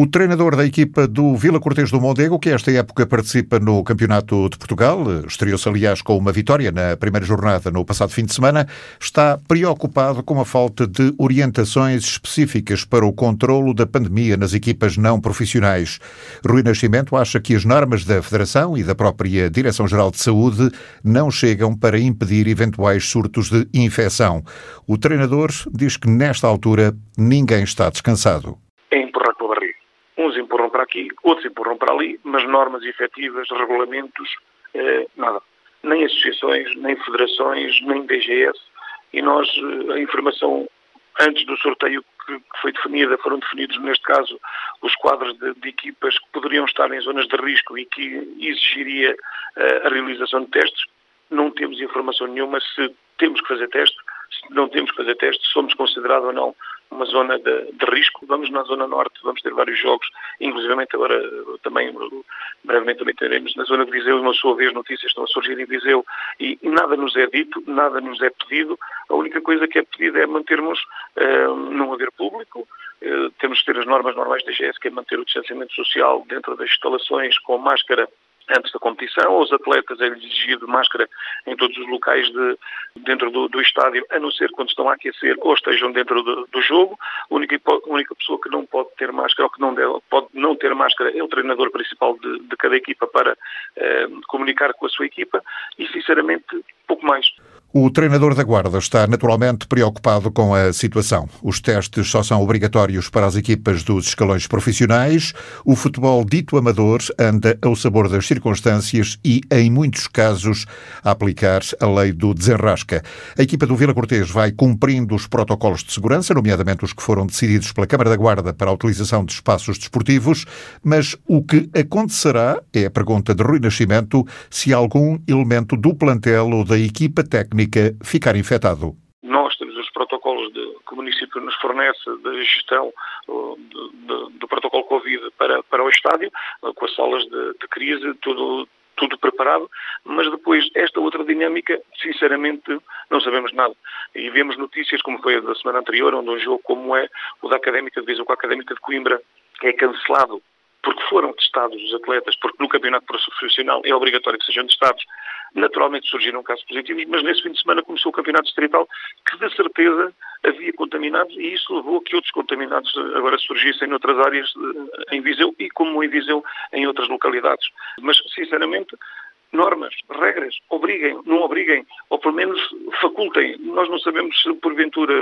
O treinador da equipa do Vila Cortês do Mondego, que esta época participa no Campeonato de Portugal, estreou-se aliás com uma vitória na primeira jornada no passado fim de semana, está preocupado com a falta de orientações específicas para o controlo da pandemia nas equipas não profissionais. Rui Nascimento acha que as normas da Federação e da própria Direção-Geral de Saúde não chegam para impedir eventuais surtos de infecção. O treinador diz que nesta altura ninguém está descansado aqui, outros empurram para ali, mas normas efetivas, regulamentos, eh, nada. Nem associações, nem federações, nem DGS. E nós, eh, a informação antes do sorteio que foi definida, foram definidos, neste caso, os quadros de, de equipas que poderiam estar em zonas de risco e que exigiria uh, a realização de testes. Não temos informação nenhuma se temos que fazer teste, se não temos que fazer teste, somos considerados ou não uma zona de, de, risco. Vamos na zona norte, vamos ter vários jogos, inclusive agora também, brevemente também teremos na zona de Viseu, uma sua vez notícias estão a surgir em Viseu e, nada nos é dito, nada nos é pedido. A única coisa que é pedida é mantermos, uh, não haver público, uh, temos que ter as normas normais da GS, que é manter o distanciamento social dentro das instalações com máscara antes da competição. Aos atletas é exigido máscara em todos os locais de, dentro do, do, estádio, a não ser quando estão a aquecer ou estejam dentro do, do jogo. A única, a única, pessoa que não pode ter máscara ou que não deve, pode não ter máscara é o treinador principal de, de cada equipa para eh, comunicar com a sua equipa e, sinceramente, pouco mais. O treinador da Guarda está naturalmente preocupado com a situação. Os testes só são obrigatórios para as equipas dos escalões profissionais. O futebol dito amador anda ao sabor das circunstâncias e, em muitos casos, a aplicar a lei do desenrasca. A equipa do Vila Cortês vai cumprindo os protocolos de segurança, nomeadamente os que foram decididos pela Câmara da Guarda para a utilização de espaços desportivos, mas o que acontecerá, é a pergunta de Rui Nascimento, se algum elemento do plantel ou da equipa técnica ficar infectado. Nós temos os protocolos de, que o município nos fornece de gestão do, do, protocolo Covid para, para o estádio, com as salas de, de crise, tudo, tudo preparado, mas depois esta outra dinâmica, sinceramente, não sabemos nada. E vemos notícias como foi a da semana anterior, onde um jogo como é o da Académica de Viseu com a Académica de Coimbra é cancelado porque foram testados os atletas, porque no campeonato profissional é obrigatório que sejam testados. Naturalmente surgiram casos positivos, mas nesse fim de semana começou o campeonato distrital, que de certeza havia contaminados e isso levou a que outros contaminados agora surgissem noutras áreas eh, em Viseu e como em Viseu em outras localidades. Mas, sinceramente, normas, regras, obriguem, não obriguem, ou pelo menos facultem. Nós não sabemos se porventura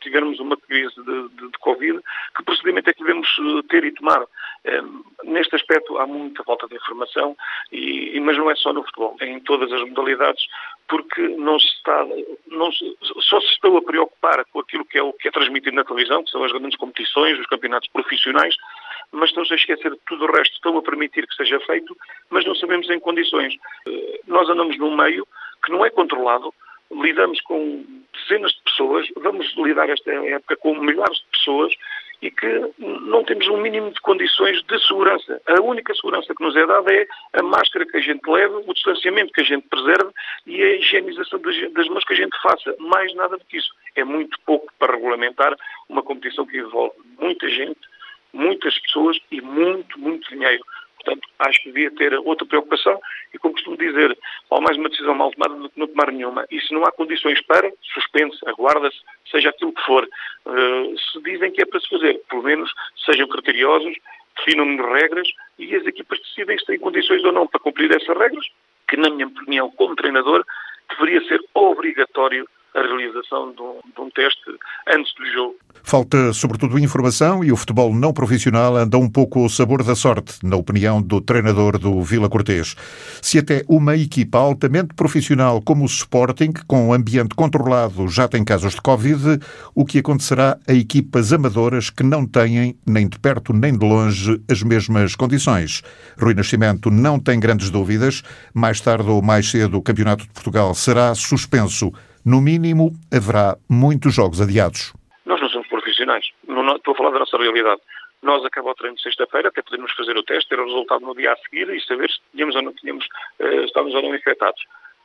tivermos uma crise de, de, de Covid, que procedimento é que devemos eh, ter e tomar. Um, neste aspecto há muita falta de informação, e, mas não é só no futebol, é em todas as modalidades, porque não se está, não se, só se estão a preocupar com aquilo que é o que é transmitido na televisão, que são as grandes competições, os campeonatos profissionais, mas estão-se a esquecer de tudo o resto, estão a permitir que seja feito, mas não sabemos em condições. Eh, nós andamos num meio que não é controlado, lidamos com dezenas de pessoas, vamos lidar esta época com milhares de pessoas e que não temos um mínimo de condições de segurança. A única segurança que nos é dada é a máscara que a gente leva, o distanciamento que a gente preserve e a higienização das mãos que a gente faça. Mais nada do que isso. É muito pouco para regulamentar uma competição que envolve muita gente, muitas pessoas e muito, muito dinheiro. Portanto, acho que devia ter outra preocupação e, como costumo dizer, há mais uma decisão mal tomada do que não tomar nenhuma. E se não há condições para, suspende-se, aguarda-se, seja aquilo que for. Uh, se dizem que é para se fazer, pelo menos sejam criteriosos, definam regras e as equipas decidem se têm condições ou não para cumprir essas regras, que, na minha opinião, como treinador, deveria ser obrigatório a realização de um, de um, teste antes do jogo. Falta, sobretudo, informação e o futebol não profissional anda um pouco ao sabor da sorte, na opinião do treinador do Vila Cortês. Se até uma equipa altamente profissional como o Sporting, com um ambiente controlado, já tem casos de Covid, o que acontecerá a equipas amadoras que não têm, nem de perto nem de longe, as mesmas condições? Rui Nascimento não tem grandes dúvidas. Mais tarde ou mais cedo, o Campeonato de Portugal será suspenso. No mínimo, haverá muitos jogos adiados. Não, estou a falar da nossa realidade. Nós acabamos o treino de sexta-feira, até podemos fazer o teste, ter o resultado no dia a seguir e saber se tínhamos ou não tínhamos, uh, estávamos ou não infectados.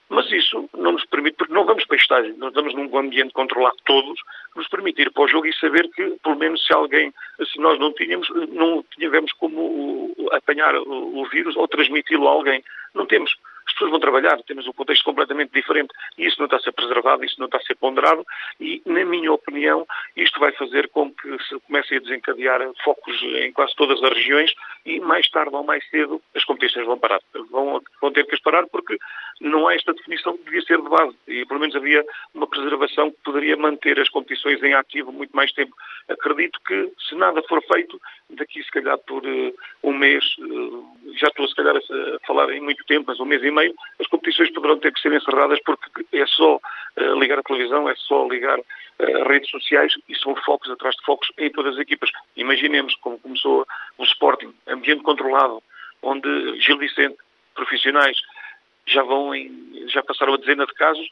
Mas isso não nos permite, porque não vamos para estágio, nós estamos num ambiente controlado todos, nos permite ir para o jogo e saber que, pelo menos, se alguém, se nós não tínhamos, não tínhamos como apanhar o vírus ou transmiti-lo a alguém. Não temos as pessoas vão trabalhar, temos um contexto completamente diferente e isso não está a ser preservado, isso não está a ser ponderado e, na minha opinião, isto vai fazer com que se comecem a desencadear focos em quase todas as regiões e mais tarde ou mais cedo as competições vão parar. Vão, vão ter que as parar porque não há esta definição que devia ser de base e pelo menos havia uma preservação que poderia manter as competições em ativo muito mais tempo. Acredito que se nada for feito, daqui se calhar por uh, um mês, uh, já estou se calhar a, falar em muito tempo, mas um mês e meio, as competições poderão ter que ser encerradas porque é só uh, ligar a televisão, é só ligar redes sociais e são focos atrás de focos em todas as equipas. Imaginemos como começou o Sporting, ambiente controlado, onde Gil Vicente, profissionais, já vão em, já passaram a dezena de casos,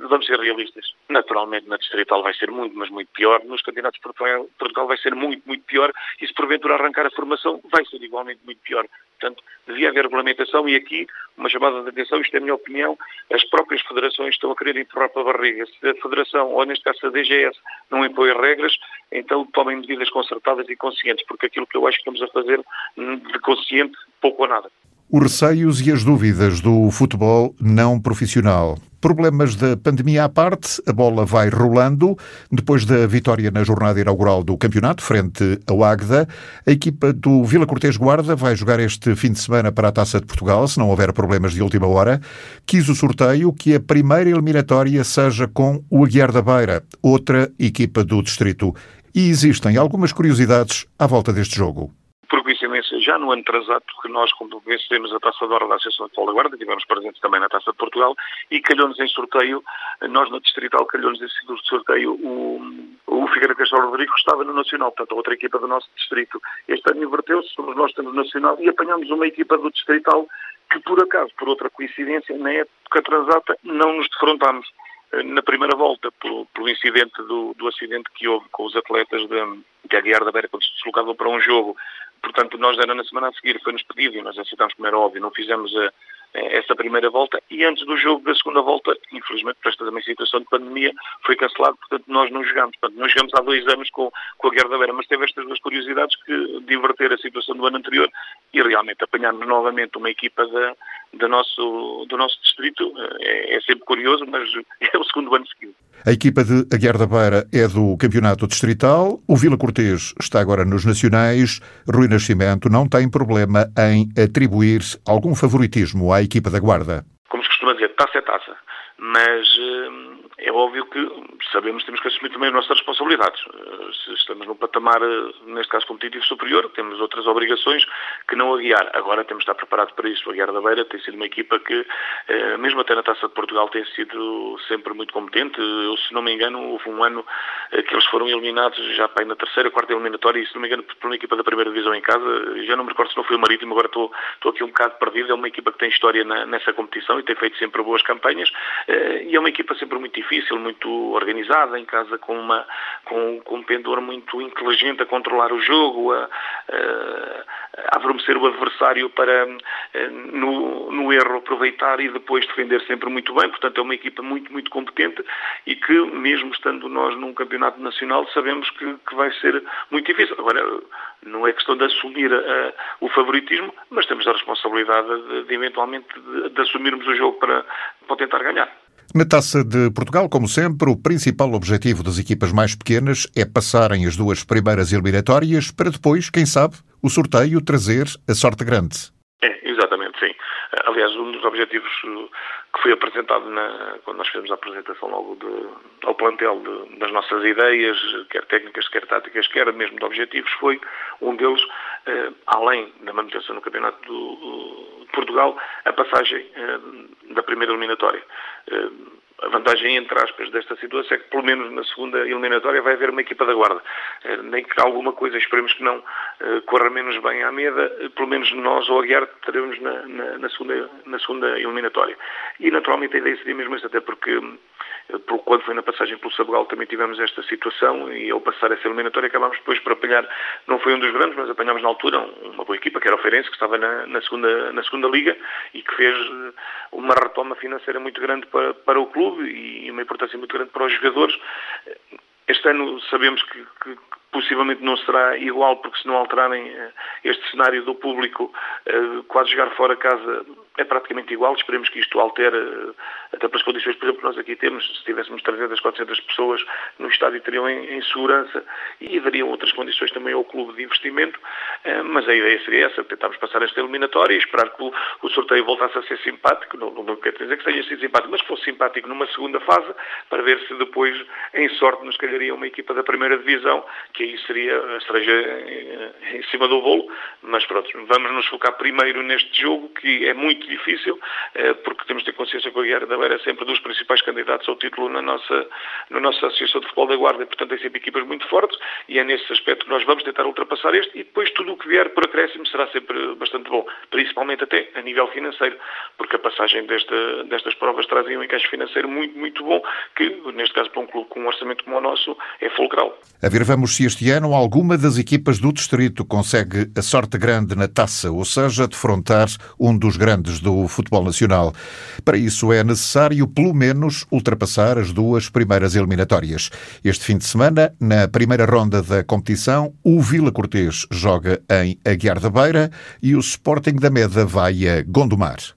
vamos ser realistas. Naturalmente, na Distrital vai ser muito, mas muito pior. Nos campeonatos de Portugal, Portugal vai ser muito, muito pior. E se porventura arrancar a formação, vai ser igualmente muito pior. Portanto, devia haver regulamentação e aqui, uma chamada de atenção, isto é a minha opinião, as próprias federações estão a querer empurrar para a barriga. Se a federação, ou neste caso a DGS, não impõe regras, então tomem medidas concertadas e conscientes, porque aquilo que eu acho que estamos a fazer de consciente, pouco ou nada. Os receios e as dúvidas do futebol não profissional. Problemas da pandemia à parte, a bola vai rolando. Depois da vitória na jornada inaugural do campeonato, frente ao Águeda, a equipa do Vila Cortês Guarda vai jogar este fim de semana para a Taça de Portugal, se não houver problemas de última hora. Quis o sorteio que a primeira eliminatória seja com o Aguiar da Beira, outra equipa do distrito. E existem algumas curiosidades à volta deste jogo já no ano atrasado, porque nós, como vencemos a Taça de Honra da Associação de Futebol da Guarda, tivemos presentes também na Taça de Portugal, e calhou-nos em sorteio, nós no Distrital calhou-nos em sorteio o, o Figueira Castelo Rodrigo, que estava no Nacional, portanto outra equipa do nosso distrito. Este ano inverteu-se, somos nós que temos Nacional, e apanhamos uma equipa do Distrital que, por acaso, por outra coincidência, na época atrasada, não nos defrontámos eh, na primeira volta, pelo, pelo incidente do, do, acidente que houve com os atletas de, de Aguiar da Beira, quando se deslocavam para um jogo Portanto, nós era na semana a seguir, foi-nos pedido e nós aceitámos como era óbvio, não fizemos a, essa primeira volta e antes do jogo da segunda volta, infelizmente por esta também situação de pandemia, foi cancelado, portanto nós não jogámos. Portanto, nós jogamos há dois anos com, com a Guerra da Beira, mas teve estas duas curiosidades que, de inverter a situação do ano anterior e realmente apanharmos novamente uma equipa da, do, nosso, do nosso distrito é, é sempre curioso, mas é o segundo ano seguido. A equipa de Aguiar da Beira é do Campeonato Distrital. O Vila Cortês está agora nos Nacionais. Rui Nascimento não tem problema em atribuir algum favoritismo à equipa da Guarda. Como se costuma dizer, taça é taça. Mas hum, é óbvio que sabemos que temos que assumir também as nossas responsabilidades. Eh, se estamos num patamar, eh, neste caso competitivo superior, temos outras obrigações que não a guiar. Agora temos de estar preparados para isso. A Guiar da Beira tem sido uma equipa que, eh, mesmo até na Taça de Portugal, tem sido sempre muito competente. Eu, se não me engano, houve um ano que eles foram eliminados já para na terceira, quarta eliminatória, e se não me engano, por uma equipa da primeira divisão em casa. Já não me recordo se não foi o Marítimo, agora estou, estou aqui um bocado perdido. É uma equipa que tem história na, nessa competição e tem feito sempre boas campanhas. E é uma equipa sempre muito difícil, muito organizada, em casa com, uma, com, com um pendor muito inteligente a controlar o jogo, a, a, a adormecer o adversário para, eh, no, no erro, aproveitar e depois defender sempre muito bem. Portanto, é uma equipa muito, muito competente e que, mesmo estando nós num campeonato nacional, sabemos que, que vai ser muito difícil. Agora, não é questão de assumir uh, o favoritismo, mas temos a responsabilidade de, de eventualmente, de, de assumirmos o jogo para, para tentar ganhar. Na Taça de Portugal, como sempre, o principal objetivo das equipas mais pequenas é passarem as duas primeiras eliminatórias para depois, quem sabe, o sorteio trazer a sorte grande. É, exatamente, sim. Aliás, um dos objetivos uh, que foi apresentado na, quando nós fizemos a apresentação logo de, ao plantel de, das nossas ideias, quer técnicas, quer táticas, quer mesmo de objetivos, foi um deles, eh, além da manutenção no Campeonato do, de Portugal, a passagem eh, da primeira eliminatória. Eh, a vantagem, entre aspas, desta situação é que, pelo menos na segunda eliminatória, vai haver uma equipa da guarda. Eh, nem que alguma coisa, esperemos que não, eh, corra menos bem à meda, pelo menos nós, ou a Guiar, teremos na, na, na, segunda, na segunda eliminatória. E, naturalmente, a ideia seria mesmo esta, até porque quando foi na passagem pelo Sabugal também tivemos esta situação e ao passar essa eliminatória acabámos depois por apanhar, não foi um dos grandes, mas apanhámos na altura uma boa equipa, que era o Feirense, que estava na, na, segunda, na segunda liga e que fez uma retoma financeira muito grande para, para o clube e uma importância muito grande para os jogadores. Este ano sabemos que, que, possivelmente não será igual, porque se não alterarem eh, este cenário do público, eh, quase jogar fora casa é praticamente igual. Esperemos que isto altere, eh, até pelas condições, por exemplo, que nós aqui temos. Se tivéssemos 300, 400 pessoas no estádio, teriam em, em segurança e dariam outras condições também ao clube de investimento. Mas a ideia seria essa, tentarmos passar esta eliminatória e esperar que o, o sorteio voltasse a ser simpático. Não, não, quero dizer que seja sido simpático, mas que fosse simpático numa segunda fase, para ver se depois, em sorte, nos calharia uma equipa da primeira divisão, que aí seria a cereja em cima do bolo, mas pronto, vamos nos focar primeiro neste jogo, que é muito difícil, eh, porque temos de ter consciência que o Guerra da Beira é sempre dos principais candidatos ao título na nossa, na nossa Associação de Futebol da Guarda, portanto tem sempre equipas muito fortes, e é nesse aspecto que nós vamos tentar ultrapassar este, e depois tudo o que vier por acréscimo será sempre bastante bom, principalmente até a nível financeiro, porque a passagem desta, destas provas trazem um encaixe financeiro muito, muito bom, que neste caso para um clube com um orçamento como o nosso é fulcral. A ver, vamos se este ano alguma das equipas do distrito consegue a sorte grande na taça, ou seja, defrontar um dos grandes do futebol nacional. Para isso é necessário, pelo menos, ultrapassar as duas primeiras eliminatórias. Este fim de semana, na primeira ronda da competição, o Vila Cortês joga em Aguiar da Beira e o Sporting da Meda vai a Gondomar.